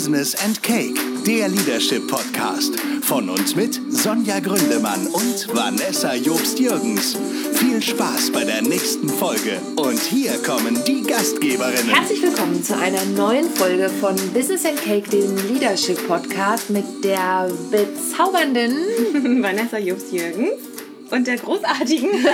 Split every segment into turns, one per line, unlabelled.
Business and Cake, der Leadership Podcast. Von und mit Sonja Gründemann und Vanessa Jobst-Jürgens. Viel Spaß bei der nächsten Folge. Und hier kommen die Gastgeberinnen.
Herzlich willkommen zu einer neuen Folge von Business and Cake, dem Leadership Podcast mit der bezaubernden
Vanessa Jobst-Jürgens und der großartigen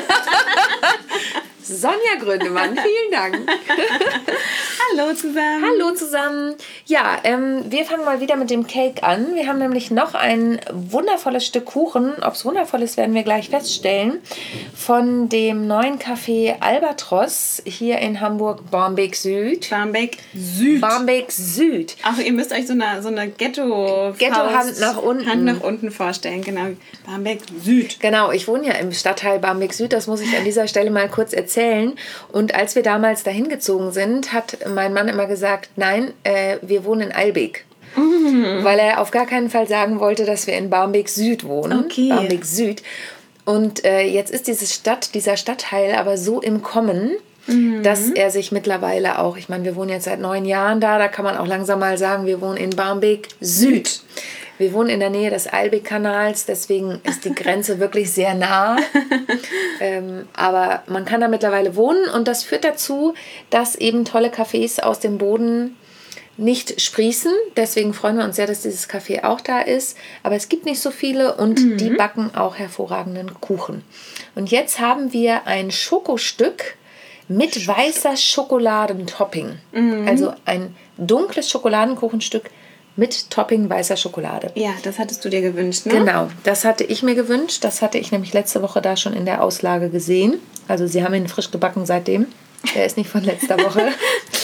Sonja Gründemann. Vielen Dank.
Hallo zusammen.
Hallo zusammen. Ja, ähm, wir fangen mal wieder mit dem Cake an. Wir haben nämlich noch ein wundervolles Stück Kuchen. Ob es wundervoll ist, werden wir gleich feststellen. Von dem neuen Café Albatros hier in Hamburg, Barmbek Süd.
Barmbek Süd.
Barmbek Süd.
Ach, ihr müsst euch so eine, so eine Ghetto
Ghetto-Hand nach unten.
Hand nach unten vorstellen, genau. Barmbek Süd.
Genau, ich wohne ja im Stadtteil Barmbek Süd, das muss ich an dieser Stelle mal kurz erzählen. Und als wir damals dahin gezogen sind, hat mein Mann immer gesagt, nein, äh, wir wohnen in Albeck.
Mhm.
Weil er auf gar keinen Fall sagen wollte, dass wir in Barmbek Süd wohnen.
Okay.
Barmbek Süd. Und äh, jetzt ist diese Stadt, dieser Stadtteil aber so im Kommen,
Mhm.
dass er sich mittlerweile auch, ich meine, wir wohnen jetzt seit neun Jahren da, da kann man auch langsam mal sagen, wir wohnen in Barmbek Süd. Wir wohnen in der Nähe des Albeck-Kanals, deswegen ist die Grenze wirklich sehr nah. ähm, aber man kann da mittlerweile wohnen und das führt dazu, dass eben tolle Cafés aus dem Boden nicht sprießen. Deswegen freuen wir uns sehr, dass dieses Café auch da ist. Aber es gibt nicht so viele und die backen auch hervorragenden Kuchen. Und jetzt haben wir ein Schokostück mit weißer Schokoladentopping. Also ein dunkles Schokoladenkuchenstück mit Topping weißer Schokolade.
Ja, das hattest du dir gewünscht, ne?
Genau, das hatte ich mir gewünscht. Das hatte ich nämlich letzte Woche da schon in der Auslage gesehen. Also sie haben ihn frisch gebacken seitdem. Der ist nicht von letzter Woche.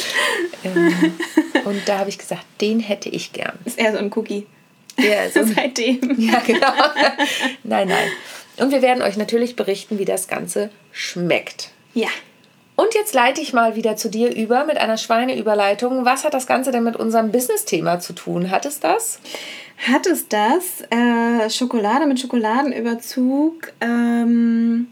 ähm, und da habe ich gesagt, den hätte ich gern.
Ist eher so ein Cookie.
Ja, so ein-
Seitdem.
ja, genau. nein, nein. Und wir werden euch natürlich berichten, wie das Ganze schmeckt.
Ja.
Und jetzt leite ich mal wieder zu dir über mit einer Schweineüberleitung. Was hat das Ganze denn mit unserem Business-Thema zu tun? Hat es das?
Hat es das? Äh, Schokolade mit Schokoladenüberzug. Ähm,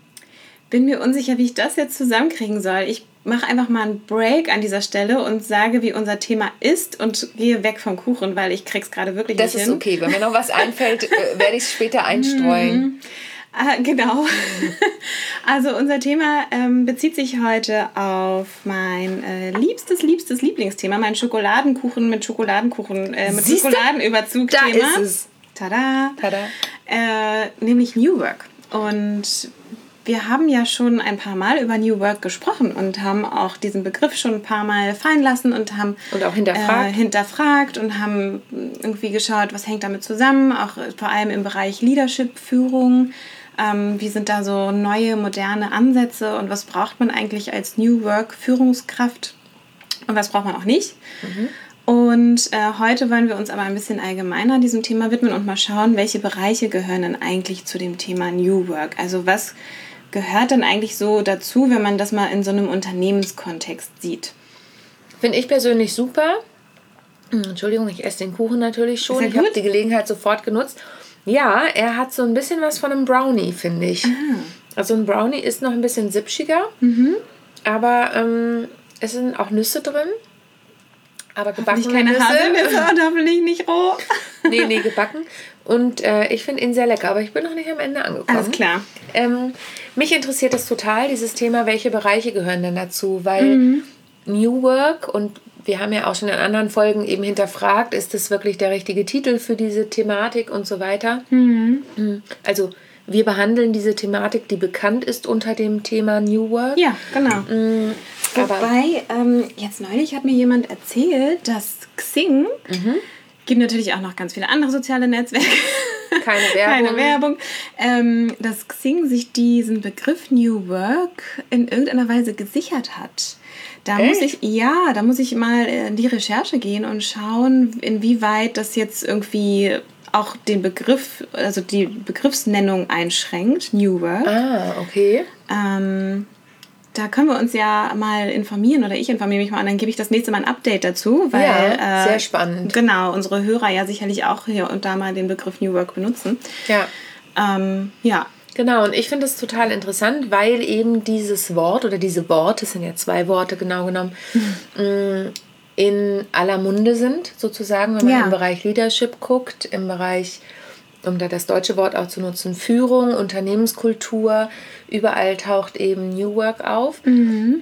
bin mir unsicher, wie ich das jetzt zusammenkriegen soll. Ich mache einfach mal einen Break an dieser Stelle und sage, wie unser Thema ist und gehe weg vom Kuchen, weil ich krieg's gerade wirklich
Das
nicht
ist
hin.
okay. Wenn mir noch was einfällt, äh, werde ich es später einstreuen.
Ah, genau. Also unser Thema ähm, bezieht sich heute auf mein äh, liebstes, liebstes Lieblingsthema, mein Schokoladenkuchen mit Schokoladenkuchen, äh, mit
Siehste?
Schokoladenüberzug.
Da ist es.
Tada.
Tada.
Äh, nämlich New Work. Und wir haben ja schon ein paar Mal über New Work gesprochen und haben auch diesen Begriff schon ein paar Mal fallen lassen und haben
Und auch hinterfragt.
äh, hinterfragt und haben irgendwie geschaut, was hängt damit zusammen, auch vor allem im Bereich Leadership, Führung. Ähm, wie sind da so neue, moderne Ansätze und was braucht man eigentlich als New Work Führungskraft und was braucht man auch nicht? Und äh, heute wollen wir uns aber ein bisschen allgemeiner diesem Thema widmen und mal schauen, welche Bereiche gehören denn eigentlich zu dem Thema New Work? Also was gehört denn eigentlich so dazu, wenn man das mal in so einem Unternehmenskontext sieht?
Finde ich persönlich super. Entschuldigung, ich esse den Kuchen natürlich schon. Ich habe die Gelegenheit sofort genutzt. Ja, er hat so ein bisschen was von einem Brownie, finde ich.
Ah.
Also ein Brownie ist noch ein bisschen sipschiger,
Mhm.
aber ähm, es sind auch Nüsse drin. Aber gebacken
keine Haselnüsse und hoffentlich nicht roh.
Nee, nee, gebacken. Und äh, ich finde ihn sehr lecker, aber ich bin noch nicht am Ende angekommen.
Alles klar.
Ähm, mich interessiert das total, dieses Thema, welche Bereiche gehören denn dazu? Weil
Mhm.
New Work und wir haben ja auch schon in anderen Folgen eben hinterfragt, ist das wirklich der richtige Titel für diese Thematik und so weiter. Mhm. Also wir behandeln diese Thematik, die bekannt ist unter dem Thema New Work.
Ja, genau.
Mhm.
Wobei, ähm, jetzt neulich hat mir jemand erzählt, dass Xing, gibt natürlich auch noch ganz viele andere soziale Netzwerke,
keine Werbung.
keine Werbung, ähm, dass Xing sich diesen Begriff New Work in irgendeiner Weise gesichert hat. Da muss
Echt?
ich, ja, da muss ich mal in die Recherche gehen und schauen, inwieweit das jetzt irgendwie auch den Begriff, also die Begriffsnennung einschränkt, New Work.
Ah, okay.
Ähm, da können wir uns ja mal informieren oder ich informiere mich mal und dann gebe ich das nächste Mal ein Update dazu, weil
Ja,
äh,
sehr spannend.
Genau, unsere Hörer ja sicherlich auch hier und da mal den Begriff New Work benutzen.
Ja.
Ähm, ja,
Genau, und ich finde es total interessant, weil eben dieses Wort oder diese Worte, es sind ja zwei Worte genau genommen, mh, in aller Munde sind, sozusagen, wenn man
Ja.
im Bereich Leadership guckt, im Bereich, um da das deutsche Wort auch zu nutzen, Führung, Unternehmenskultur, überall taucht eben New Work auf.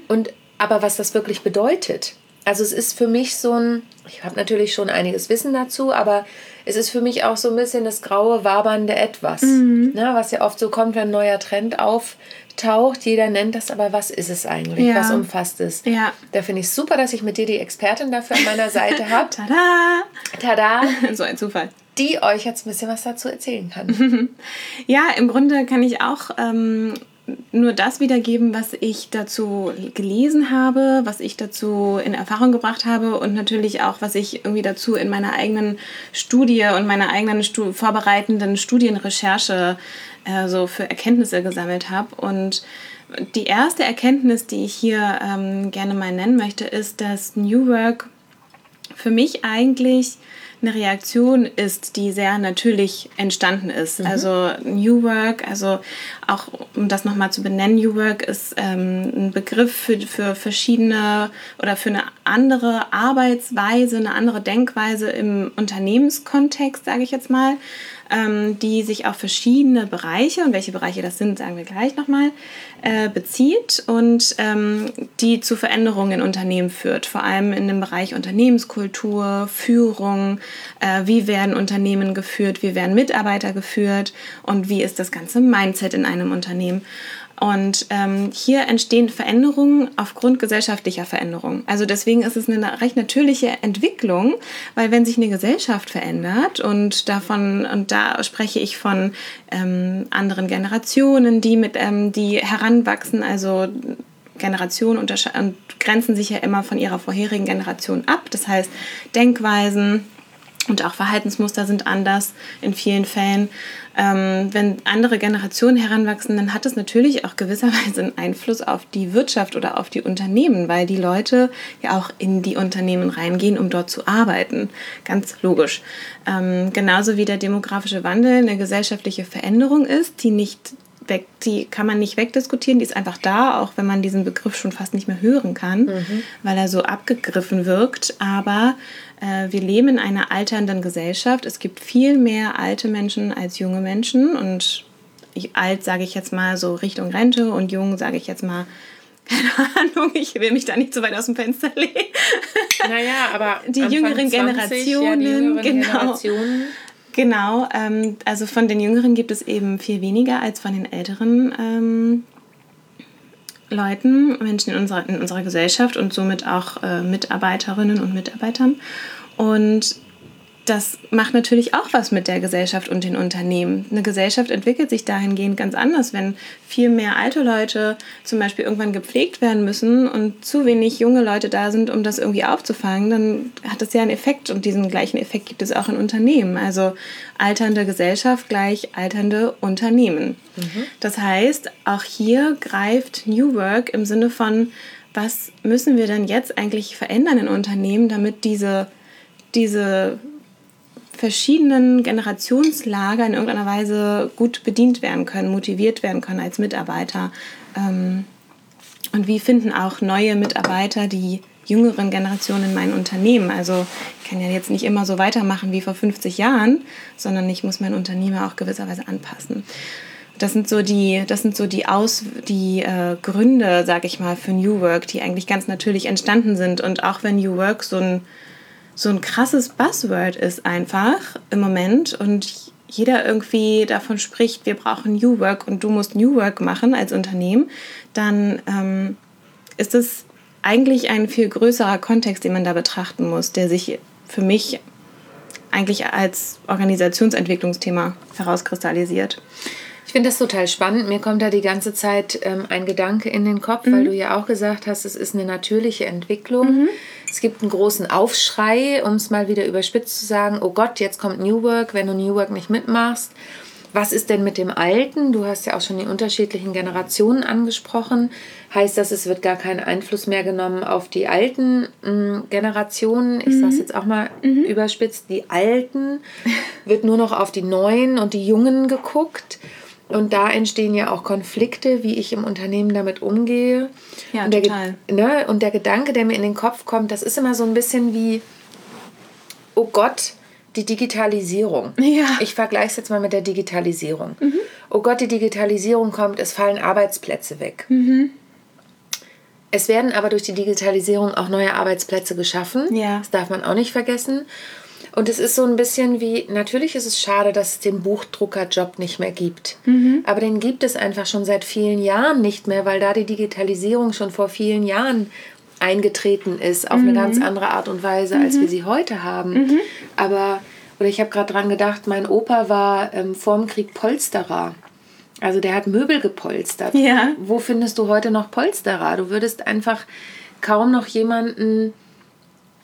Und aber was das wirklich bedeutet, also es ist für mich so ein, ich habe natürlich schon einiges Wissen dazu, aber es ist für mich auch so ein bisschen das graue, wabernde Etwas, ne, was ja oft so kommt, wenn ein neuer Trend auftaucht. Jeder nennt das, aber was ist es eigentlich?
Ja.
Was umfasst es?
Ja.
Da finde ich es super, dass ich mit dir die Expertin dafür an meiner Seite habe.
Tada!
Tada!
So ein Zufall.
Die euch jetzt ein bisschen was dazu erzählen kann.
Ja, im Grunde kann ich auch ähm, nur das wiedergeben, was ich dazu gelesen habe, was ich dazu in Erfahrung gebracht habe und natürlich auch, was ich irgendwie dazu in meiner eigenen Studie und meiner eigenen Stu vorbereitenden Studienrecherche äh, so für Erkenntnisse gesammelt habe. Und die erste Erkenntnis, die ich hier ähm, gerne mal nennen möchte, ist, dass New Work für mich eigentlich eine Reaktion ist, die sehr natürlich entstanden ist. Also New Work, also auch um das nochmal zu benennen, New Work ist ähm, ein Begriff für, für verschiedene oder für eine andere Arbeitsweise, eine andere Denkweise im Unternehmenskontext, sage ich jetzt mal, ähm, die sich auf verschiedene Bereiche, und welche Bereiche das sind, sagen wir gleich nochmal, äh, bezieht und ähm, die zu Veränderungen in Unternehmen führt. Vor allem in dem Bereich Unternehmenskultur, Führung, äh, wie werden Unternehmen geführt, wie werden Mitarbeiter geführt und wie ist das ganze Mindset in einem Unternehmen. Und ähm, hier entstehen Veränderungen aufgrund gesellschaftlicher Veränderungen. Also deswegen ist es eine recht natürliche Entwicklung, weil wenn sich eine Gesellschaft verändert und davon, und da spreche ich von ähm, anderen Generationen, die mit, ähm, die heranwachsen, also Generationen und grenzen sich ja immer von ihrer vorherigen Generation ab. Das heißt, Denkweisen, und auch Verhaltensmuster sind anders in vielen Fällen. Ähm, wenn andere Generationen heranwachsen, dann hat es natürlich auch gewisserweise einen Einfluss auf die Wirtschaft oder auf die Unternehmen, weil die Leute ja auch in die Unternehmen reingehen, um dort zu arbeiten. Ganz logisch. Ähm, genauso wie der demografische Wandel eine gesellschaftliche Veränderung ist, die nicht weg, die kann man nicht wegdiskutieren, die ist einfach da, auch wenn man diesen Begriff schon fast nicht mehr hören kann, weil er so abgegriffen wirkt. Aber äh, wir leben in einer alternden Gesellschaft. Es gibt viel mehr alte Menschen als junge Menschen und ich, alt sage ich jetzt mal so Richtung Rente und jung sage ich jetzt mal keine Ahnung, ich will mich da nicht so weit aus dem Fenster legen.
Naja, aber
Die
Anfang
jüngeren
20, ja, die
Generationen,
jüngeren
genau.
Generationen.
Genau, ähm, also von den Jüngeren gibt es eben viel weniger als von den älteren ähm, Leuten, Menschen in unserer, in unserer Gesellschaft und somit auch äh, Mitarbeiterinnen und Mitarbeitern. Und das macht natürlich auch was mit der Gesellschaft und den Unternehmen. Eine Gesellschaft entwickelt sich dahingehend ganz anders, wenn viel mehr alte Leute zum Beispiel irgendwann gepflegt werden müssen und zu wenig junge Leute da sind, um das irgendwie aufzufangen, dann hat das ja einen Effekt und diesen gleichen Effekt gibt es auch in Unternehmen. Also alternde Gesellschaft gleich alternde Unternehmen. Das heißt, auch hier greift New Work im Sinne von, was müssen wir denn jetzt eigentlich verändern in Unternehmen, damit diese, diese verschiedenen Generationslager in irgendeiner Weise gut bedient werden können, motiviert werden können als Mitarbeiter. Ähm, und wie finden auch neue Mitarbeiter die jüngeren Generationen in mein Unternehmen? Also ich kann ja jetzt nicht immer so weitermachen wie vor 50 Jahren, sondern ich muss mein Unternehmen auch gewisserweise anpassen. Das sind so die, das sind so die Aus, die äh, Gründe, sage ich mal, für New Work, die eigentlich ganz natürlich entstanden sind. Und auch wenn New Work so ein so ein krasses Buzzword ist einfach im Moment und jeder irgendwie davon spricht, wir brauchen New Work und du musst New Work machen als Unternehmen, dann ähm, ist es eigentlich ein viel größerer Kontext, den man da betrachten muss, der sich für mich eigentlich als Organisationsentwicklungsthema herauskristallisiert.
Ich finde das total spannend. Mir kommt da die ganze Zeit ähm, ein Gedanke in den Kopf, weil du ja auch gesagt hast, es ist eine natürliche Entwicklung. Es gibt einen großen Aufschrei, um es mal wieder überspitzt zu sagen, oh Gott, jetzt kommt New Work, wenn du New Work nicht mitmachst. Was ist denn mit dem Alten? Du hast ja auch schon die unterschiedlichen Generationen angesprochen. Heißt das, es wird gar kein Einfluss mehr genommen auf die alten mh, Generationen? Ich sage es jetzt auch mal überspitzt, die Alten. Wird nur noch auf die Neuen und die Jungen geguckt. Und da entstehen ja auch Konflikte, wie ich im Unternehmen damit umgehe.
Ja,
und der,
total.
Ne, und der Gedanke, der mir in den Kopf kommt, das ist immer so ein bisschen wie, oh Gott, die Digitalisierung.
Ja.
Ich vergleiche es jetzt mal mit der Digitalisierung. Oh Gott, die Digitalisierung kommt, es fallen Arbeitsplätze weg. Es werden aber durch die Digitalisierung auch neue Arbeitsplätze geschaffen.
Ja.
Das darf man auch nicht vergessen. Und es ist so ein bisschen wie, natürlich ist es schade, dass es den Buchdruckerjob nicht mehr gibt. Aber den gibt es einfach schon seit vielen Jahren nicht mehr, weil da die Digitalisierung schon vor vielen Jahren eingetreten ist, auf eine ganz andere Art und Weise, als wir sie heute haben. Aber, oder ich habe gerade dran gedacht, mein Opa war ähm, vor dem Krieg Polsterer. Also der hat Möbel gepolstert.
Ja.
Wo findest du heute noch Polsterer? Du würdest einfach kaum noch jemanden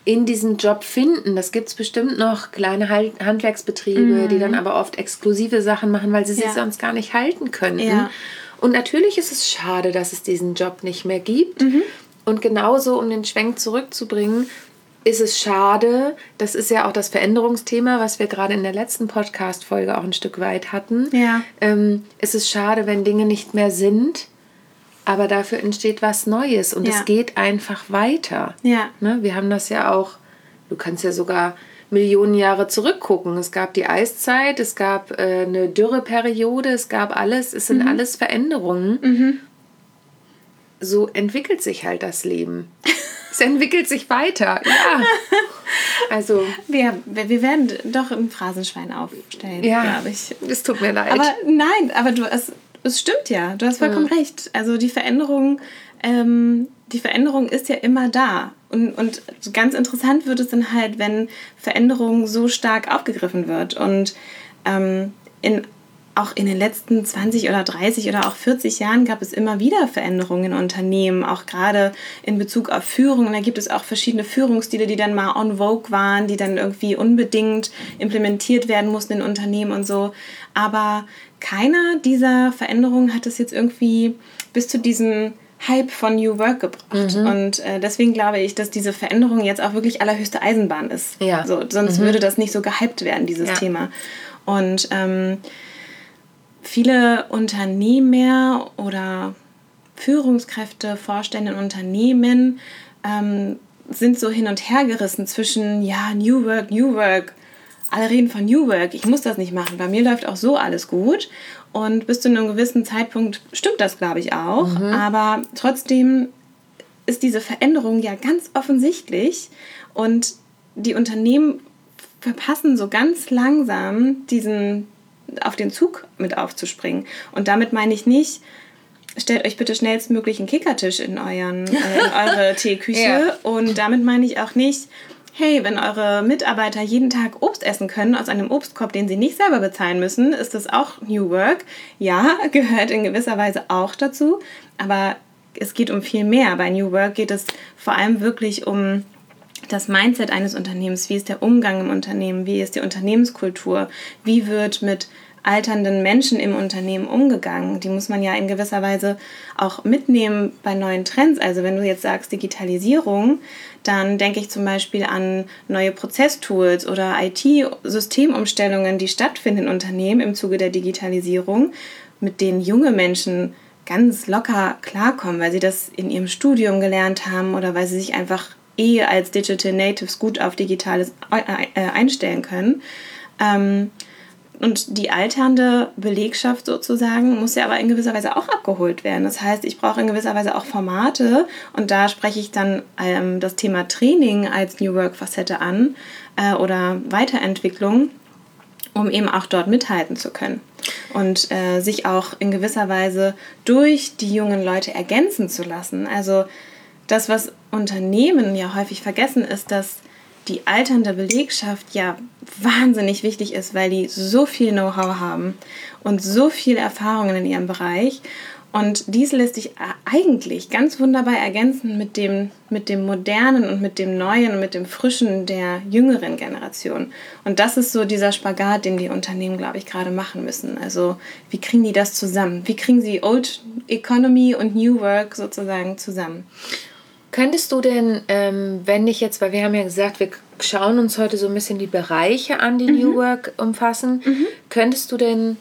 in diesem Job finden. Das gibt es bestimmt noch kleine Handwerksbetriebe, die dann aber oft exklusive Sachen machen, weil sie sich
Ja.
sonst gar nicht halten können.
Ja.
Und natürlich ist es schade, dass es diesen Job nicht mehr gibt. Und genauso, um den Schwenk zurückzubringen, ist es schade, das ist ja auch das Veränderungsthema, was wir gerade in der letzten Podcast-Folge auch ein Stück weit hatten.
Ja.
Ähm, es ist schade, wenn Dinge nicht mehr sind, aber dafür entsteht was Neues und
Ja.
es geht einfach weiter.
Ja.
Ne? Wir haben das ja auch, du kannst ja sogar Millionen Jahre zurückgucken. Es gab die Eiszeit, es gab äh, eine Dürreperiode, es gab alles, es sind alles Veränderungen. So entwickelt sich halt das Leben. es entwickelt sich weiter, ja. Also,
Wir, wir wir werden doch ein Phrasenschwein aufstellen,
ja,
glaube ich.
es tut mir leid.
Aber nein, aber du, es, es stimmt ja. Du hast vollkommen recht. Also die Veränderung, ähm, die Veränderung ist ja immer da. Und, und ganz interessant wird es dann halt, wenn Veränderung so stark aufgegriffen wird. Und ähm, in, auch in den letzten 20 oder 30 oder auch 40 Jahren gab es immer wieder Veränderungen in Unternehmen, auch gerade in Bezug auf Führung. Und da gibt es auch verschiedene Führungsstile, die dann mal on vogue waren, die dann irgendwie unbedingt implementiert werden mussten in Unternehmen und so. Aber keiner dieser Veränderungen hat es jetzt irgendwie bis zu diesem Hype von New Work gebracht. Und äh, deswegen glaube ich, dass diese Veränderung jetzt auch wirklich allerhöchste Eisenbahn ist.
Ja.
So, sonst würde das nicht so gehypt werden, dieses
Ja.
Thema. Und ähm, viele Unternehmer oder Führungskräfte, Vorstände in Unternehmen ähm, sind so hin und her gerissen zwischen, ja, New Work, New Work. Alle reden von New Work, ich muss das nicht machen, bei mir läuft auch so alles gut. Und bis zu einem gewissen Zeitpunkt stimmt das, glaube ich, auch. Aber trotzdem ist diese Veränderung ja ganz offensichtlich und die Unternehmen verpassen so ganz langsam diesen auf den Zug mit aufzuspringen. Und damit meine ich nicht, stellt euch bitte schnellstmöglich einen Kickertisch in, euren, äh, in eure Teeküche.
Ja.
Und damit meine ich auch nicht, hey, wenn eure Mitarbeiter jeden Tag Obst essen können aus einem Obstkorb, den sie nicht selber bezahlen müssen, ist das auch New Work. Ja, gehört in gewisser Weise auch dazu. Aber es geht um viel mehr. Bei New Work geht es vor allem wirklich um das Mindset eines Unternehmens, wie ist der Umgang im Unternehmen, wie ist die Unternehmenskultur, wie wird mit alternden Menschen im Unternehmen umgegangen. Die muss man ja in gewisser Weise auch mitnehmen bei neuen Trends. Also wenn du jetzt sagst Digitalisierung, dann denke ich zum Beispiel an neue Prozesstools oder IT-Systemumstellungen, die stattfinden in Unternehmen im Zuge der Digitalisierung, mit denen junge Menschen ganz locker klarkommen, weil sie das in ihrem Studium gelernt haben oder weil sie sich einfach eh als Digital Natives gut auf Digitales äh, einstellen können. Ähm, und die alternde Belegschaft sozusagen muss ja aber in gewisser Weise auch abgeholt werden. Das heißt, ich brauche in gewisser Weise auch Formate und da spreche ich dann ähm, das Thema Training als New Work-Facette an äh, oder Weiterentwicklung, um eben auch dort mithalten zu können und äh, sich auch in gewisser Weise durch die jungen Leute ergänzen zu lassen. Also das, was Unternehmen ja häufig vergessen, ist, dass die alternde Belegschaft ja wahnsinnig wichtig ist, weil die so viel Know-how haben und so viele Erfahrungen in ihrem Bereich. Und dies lässt sich eigentlich ganz wunderbar ergänzen mit dem, mit dem Modernen und mit dem Neuen und mit dem Frischen der jüngeren Generation. Und das ist so dieser Spagat, den die Unternehmen, glaube ich, gerade machen müssen. Also wie kriegen die das zusammen? Wie kriegen sie Old Economy und New Work sozusagen zusammen?
Könntest du denn, ähm, wenn ich jetzt, weil wir haben ja gesagt, wir schauen uns heute so ein bisschen die Bereiche an, die New Work umfassen, könntest du denn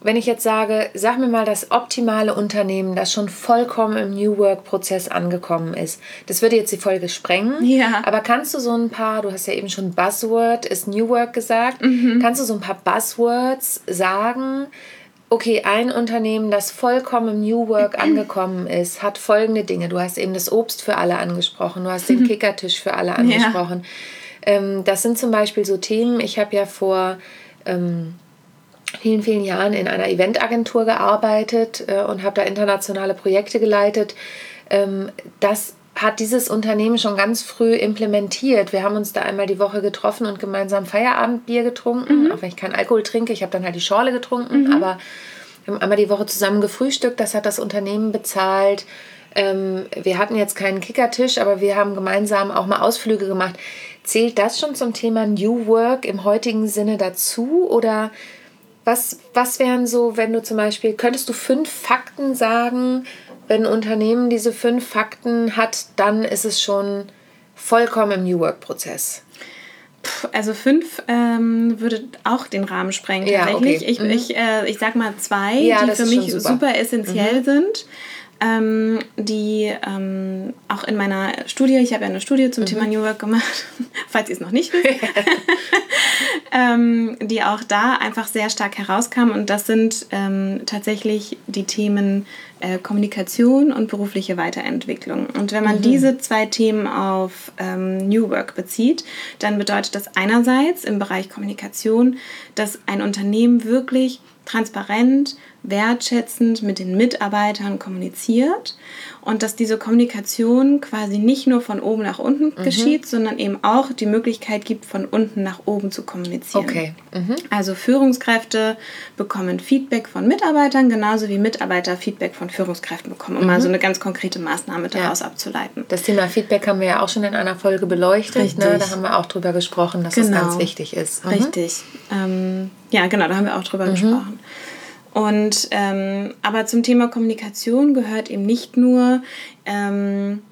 wenn ich jetzt sage, sag mir mal das optimale Unternehmen, das schon vollkommen im New Work-Prozess angekommen ist. Das würde jetzt die Folge sprengen.
Ja.
Aber kannst du so ein paar, du hast ja eben schon Buzzword, ist New Work gesagt, mhm. kannst du so ein paar Buzzwords sagen? Okay, ein Unternehmen, das vollkommen im New Work angekommen ist, hat folgende Dinge. Du hast eben das Obst für alle angesprochen, du hast den Kickertisch für alle angesprochen. Ja. Ähm, das sind zum Beispiel so Themen, ich habe ja vor ähm, vielen, vielen Jahren in einer Eventagentur gearbeitet äh, und habe da internationale Projekte geleitet. Ähm, das hat dieses Unternehmen schon ganz früh implementiert. Wir haben uns da einmal die Woche getroffen und gemeinsam Feierabendbier getrunken. Mhm. Auch wenn ich keinen Alkohol trinke, ich habe dann halt die Schorle getrunken, mhm. aber wir haben einmal die Woche zusammen gefrühstückt. Das hat das Unternehmen bezahlt. Ähm, wir hatten jetzt keinen Kickertisch, aber wir haben gemeinsam auch mal Ausflüge gemacht. Zählt das schon zum Thema New Work im heutigen Sinne dazu oder was, was wären so, wenn du zum Beispiel, könntest du fünf Fakten sagen, wenn ein Unternehmen diese fünf Fakten hat, dann ist es schon vollkommen im New Work-Prozess.
Also fünf ähm, würde auch den Rahmen sprengen tatsächlich. Ja, okay. Ich, mhm. ich, äh, ich sag mal zwei, ja, die für mich super. super, essentiell mhm. sind ähm, die ähm, auch in meiner Studie, ich habe ja eine Studie zum mhm. Thema New Work gemacht, falls ihr es noch nicht wisst, ähm, die auch da einfach sehr stark herauskam. Und das sind ähm, tatsächlich die Themen äh, Kommunikation und berufliche Weiterentwicklung. Und wenn man mhm. diese zwei Themen auf ähm, New Work bezieht, dann bedeutet das einerseits im Bereich Kommunikation, dass ein Unternehmen wirklich transparent wertschätzend mit den Mitarbeitern kommuniziert und dass diese Kommunikation quasi nicht nur von oben nach unten mhm. geschieht, sondern eben auch die Möglichkeit gibt, von unten nach oben zu kommunizieren.
Okay. Mhm.
Also Führungskräfte bekommen Feedback von Mitarbeitern, genauso wie Mitarbeiter Feedback von Führungskräften bekommen, um mhm. mal so eine ganz konkrete Maßnahme daraus ja. abzuleiten.
Das Thema Feedback haben wir ja auch schon in einer Folge beleuchtet. Ne? Da haben wir auch drüber gesprochen, dass genau. das ganz wichtig ist.
Mhm. Richtig. Ähm, ja, genau, da haben wir auch drüber mhm. gesprochen. Und ähm, aber zum Thema Kommunikation gehört eben nicht nur, ähm,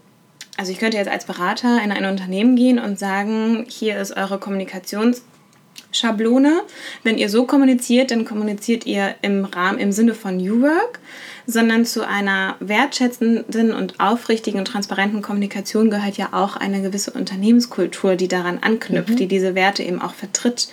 also ich könnte jetzt als Berater in ein Unternehmen gehen und sagen, hier ist eure Kommunikationsschablone. Wenn ihr so kommuniziert, dann kommuniziert ihr im Rahmen, im Sinne von New Work, sondern zu einer wertschätzenden und aufrichtigen und transparenten Kommunikation gehört ja auch eine gewisse Unternehmenskultur, die daran anknüpft, mhm. die diese Werte eben auch vertritt.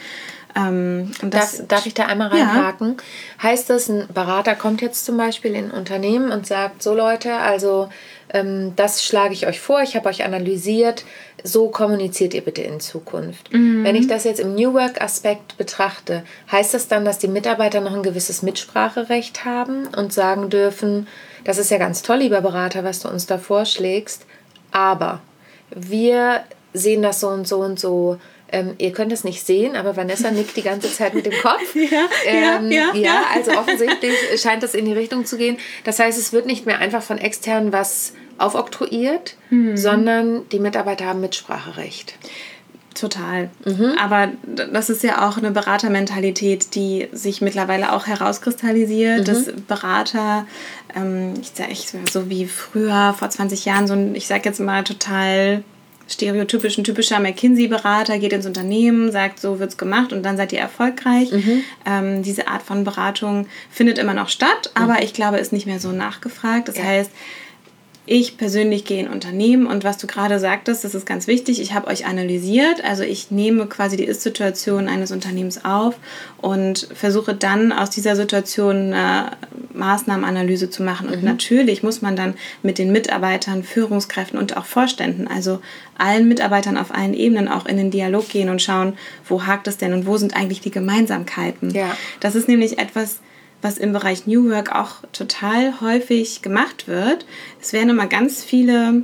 Ähm, das, darf, darf ich da einmal reinhaken? Ja. Heißt das, ein Berater kommt jetzt zum Beispiel in ein Unternehmen und sagt, so Leute, also ähm, das schlage ich euch vor, ich habe euch analysiert, so kommuniziert ihr bitte in Zukunft. Mhm. Wenn ich das jetzt im New Work-Aspekt betrachte, heißt das dann, dass die Mitarbeiter noch ein gewisses Mitspracherecht haben und sagen dürfen, das ist ja ganz toll, lieber Berater, was du uns da vorschlägst, aber wir sehen das so und so und so ähm, ihr könnt es nicht sehen, aber Vanessa nickt die ganze Zeit mit dem Kopf.
ja, ähm, ja, ja,
ja, also offensichtlich scheint das in die Richtung zu gehen. Das heißt, es wird nicht mehr einfach von extern was aufoktroyiert, mhm. sondern die Mitarbeiter haben Mitspracherecht.
Total. Mhm. Aber das ist ja auch eine Beratermentalität, die sich mittlerweile auch herauskristallisiert, mhm. dass Berater, ähm, ich sage so wie früher, vor 20 Jahren, so ein, ich sage jetzt mal total stereotypisch, ein typischer McKinsey-Berater geht ins Unternehmen, sagt, so wird es gemacht und dann seid ihr erfolgreich. Mhm. Ähm, diese Art von Beratung findet immer noch statt, aber mhm. ich glaube, ist nicht mehr so nachgefragt. Das ja. heißt, ich persönlich gehe in Unternehmen und was du gerade sagtest, das ist ganz wichtig. Ich habe euch analysiert, also ich nehme quasi die Ist-Situation eines Unternehmens auf und versuche dann aus dieser Situation eine Maßnahmenanalyse zu machen. Und mhm. natürlich muss man dann mit den Mitarbeitern, Führungskräften und auch Vorständen, also allen Mitarbeitern auf allen Ebenen auch in den Dialog gehen und schauen, wo hakt es denn und wo sind eigentlich die Gemeinsamkeiten.
Ja.
Das ist nämlich etwas, was im Bereich New Work auch total häufig gemacht wird. Es werden immer ganz viele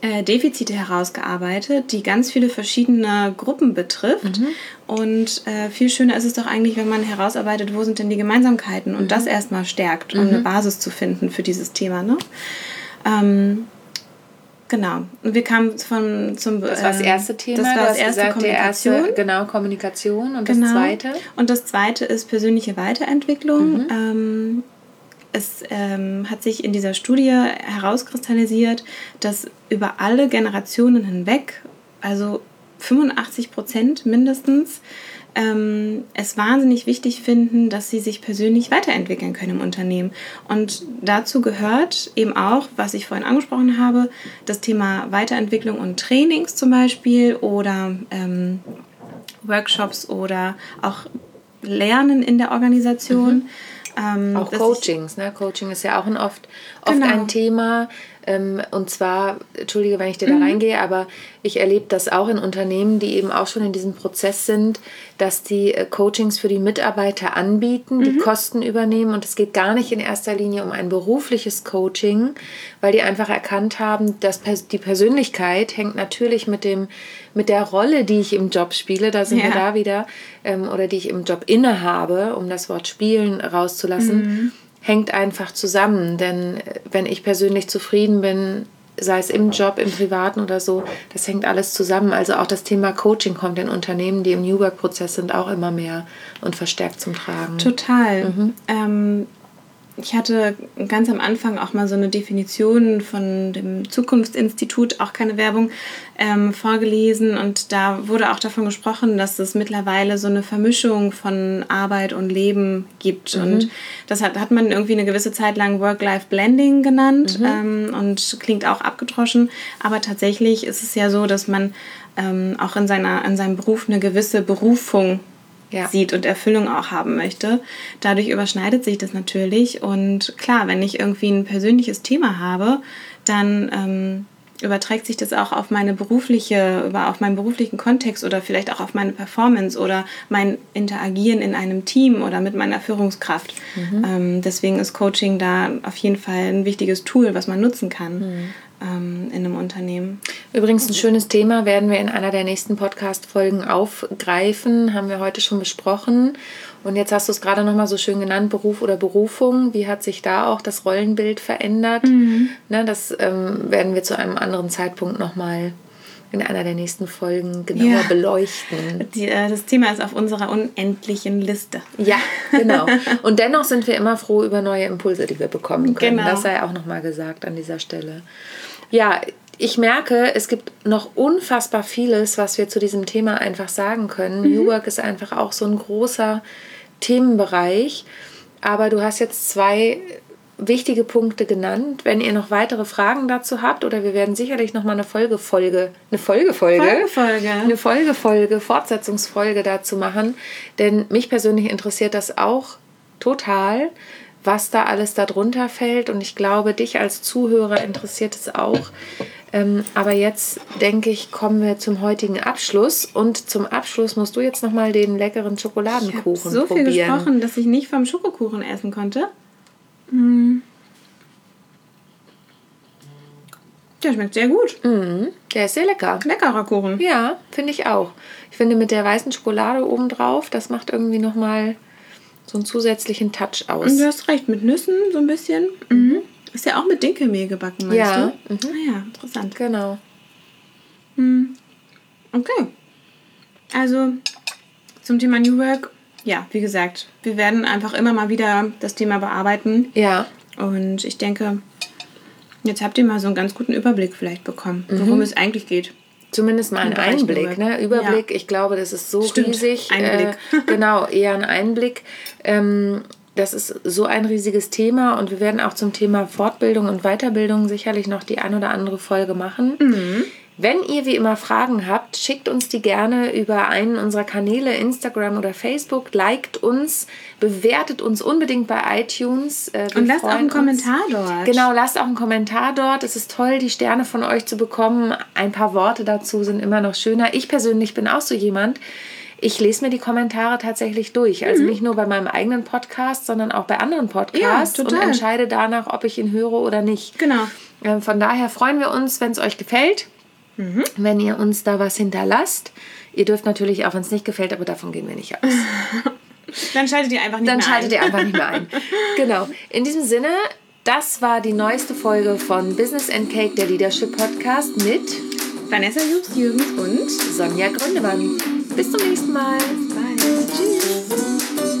äh, Defizite herausgearbeitet, die ganz viele verschiedene Gruppen betrifft. Mhm. Und äh, viel schöner ist es doch eigentlich, wenn man herausarbeitet, wo sind denn die Gemeinsamkeiten und mhm. das erstmal stärkt, um mhm. eine Basis zu finden für dieses Thema. Ne? Ähm, Genau. Und wir kamen von, zum.
Das war das ähm, erste Thema.
Das war das erste gesagt, Kommunikation.
Erste, genau, Kommunikation. Und genau. das zweite?
Und das zweite ist persönliche Weiterentwicklung. Mhm. Ähm, es ähm, hat sich in dieser Studie herauskristallisiert, dass über alle Generationen hinweg, also 85 Prozent mindestens ähm, es wahnsinnig wichtig finden, dass sie sich persönlich weiterentwickeln können im Unternehmen. Und dazu gehört eben auch, was ich vorhin angesprochen habe, das Thema Weiterentwicklung und Trainings zum Beispiel oder ähm, Workshops oder auch Lernen in der Organisation. Mhm.
Ähm, auch Coachings, ne? Coaching ist ja auch ein oft, oft genau. ein Thema. Ähm, und zwar, entschuldige, wenn ich dir mhm. da reingehe, aber ich erlebe das auch in Unternehmen, die eben auch schon in diesem Prozess sind, dass die äh, Coachings für die Mitarbeiter anbieten, mhm. die Kosten übernehmen. Und es geht gar nicht in erster Linie um ein berufliches Coaching, weil die einfach erkannt haben, dass die Persönlichkeit hängt natürlich mit, dem, mit der Rolle, die ich im Job spiele, da sind ja. wir da wieder, ähm, oder die ich im Job innehabe, um das Wort spielen rauszulassen. Mhm hängt einfach zusammen. Denn äh, wenn ich persönlich zufrieden bin, sei es im Job, im Privaten oder so, das hängt alles zusammen. Also auch das Thema Coaching kommt in Unternehmen, die im New Work-Prozess sind, auch immer mehr und verstärkt zum Tragen.
Total. Mhm. Ähm, ich hatte ganz am Anfang auch mal so eine Definition von dem Zukunftsinstitut, auch keine Werbung, ähm, vorgelesen. Und da wurde auch davon gesprochen, dass es mittlerweile so eine Vermischung von Arbeit und Leben gibt. Mhm. Und das hat, hat man irgendwie eine gewisse Zeit lang Work-Life-Blending genannt mhm. ähm, und klingt auch abgedroschen. Aber tatsächlich ist es ja so, dass man ähm, auch in, seiner, in seinem Beruf eine gewisse Berufung ja. sieht und Erfüllung auch haben möchte. Dadurch überschneidet sich das natürlich. Und klar, wenn ich irgendwie ein persönliches Thema habe, dann ähm, überträgt sich das auch auf meine berufliche, auf meinen beruflichen Kontext oder vielleicht auch auf meine Performance oder mein Interagieren in einem Team oder mit meiner Führungskraft. Mhm. Ähm, deswegen ist Coaching da auf jeden Fall ein wichtiges Tool, was man nutzen kann. Mhm ähm, in einem Unternehmen.
Übrigens ein schönes Thema werden wir in einer der nächsten Podcast-Folgen aufgreifen, haben wir heute schon besprochen. Und jetzt hast du es gerade nochmal so schön genannt, Beruf oder Berufung. Wie hat sich da auch das Rollenbild verändert? Mhm. Ne, das ähm, werden wir zu einem anderen Zeitpunkt nochmal in einer der nächsten Folgen genauer ja. beleuchten.
Die, äh, das Thema ist auf unserer unendlichen Liste.
Ja, genau. Und dennoch sind wir immer froh über neue Impulse, die wir bekommen können. Genau. Das sei auch nochmal gesagt an dieser Stelle. Ja, ich merke, es gibt noch unfassbar vieles, was wir zu diesem Thema einfach sagen können. Mhm. New Work ist einfach auch so ein großer Themenbereich. Aber du hast jetzt zwei wichtige Punkte genannt. Wenn ihr noch weitere Fragen dazu habt, oder wir werden sicherlich noch mal eine Folgefolge, eine Folgefolge, Folgefolge, eine Folgefolge, Fortsetzungsfolge dazu machen, denn mich persönlich interessiert das auch total was da alles darunter fällt. Und ich glaube, dich als Zuhörer interessiert es auch. Ähm, aber jetzt denke ich, kommen wir zum heutigen Abschluss. Und zum Abschluss musst du jetzt noch mal den leckeren Schokoladenkuchen ich so probieren. so viel
gesprochen, dass ich nicht vom Schokokuchen essen konnte. Mm. Der schmeckt sehr gut.
Mm, der ist sehr lecker.
Leckerer Kuchen.
Ja, finde ich auch. Ich finde mit der weißen Schokolade obendrauf, das macht irgendwie noch mal so einen zusätzlichen Touch aus.
Und du hast recht, mit Nüssen so ein bisschen. Mhm. Ist ja auch mit Dinkelmehl gebacken, meinst ja. du? Mhm. Ah ja, interessant.
Genau.
Mhm. Okay. Also zum Thema New Work, ja, wie gesagt, wir werden einfach immer mal wieder das Thema bearbeiten.
Ja.
Und ich denke, jetzt habt ihr mal so einen ganz guten Überblick vielleicht bekommen, worum mhm. es eigentlich geht.
Zumindest mal ein Einblick, ne? Überblick. Ja. Ich glaube, das ist so Stimmt. riesig. Einblick. Äh, genau, eher ein Einblick. Ähm, das ist so ein riesiges Thema und wir werden auch zum Thema Fortbildung und Weiterbildung sicherlich noch die ein oder andere Folge machen. Mhm. Wenn ihr wie immer Fragen habt, schickt uns die gerne über einen unserer Kanäle, Instagram oder Facebook, liked uns, bewertet uns unbedingt bei iTunes.
Äh, und lasst auch einen uns. Kommentar dort.
Genau, lasst auch einen Kommentar dort. Es ist toll, die Sterne von euch zu bekommen. Ein paar Worte dazu sind immer noch schöner. Ich persönlich bin auch so jemand, ich lese mir die Kommentare tatsächlich durch. Also mhm. nicht nur bei meinem eigenen Podcast, sondern auch bei anderen Podcasts ja, und entscheide danach, ob ich ihn höre oder nicht.
Genau.
Ähm, von daher freuen wir uns, wenn es euch gefällt. Mhm. Wenn ihr uns da was hinterlasst. Ihr dürft natürlich auch, wenn es nicht gefällt, aber davon gehen wir nicht aus.
Dann schaltet ihr einfach nicht
Dann
mehr
ein. Dann schaltet ihr einfach nicht mehr ein. genau. In diesem Sinne, das war die neueste Folge von Business and Cake, der Leadership Podcast mit
Vanessa Jürgens und
Sonja Gründemann. Bis zum nächsten Mal.
Bye. Tschüss.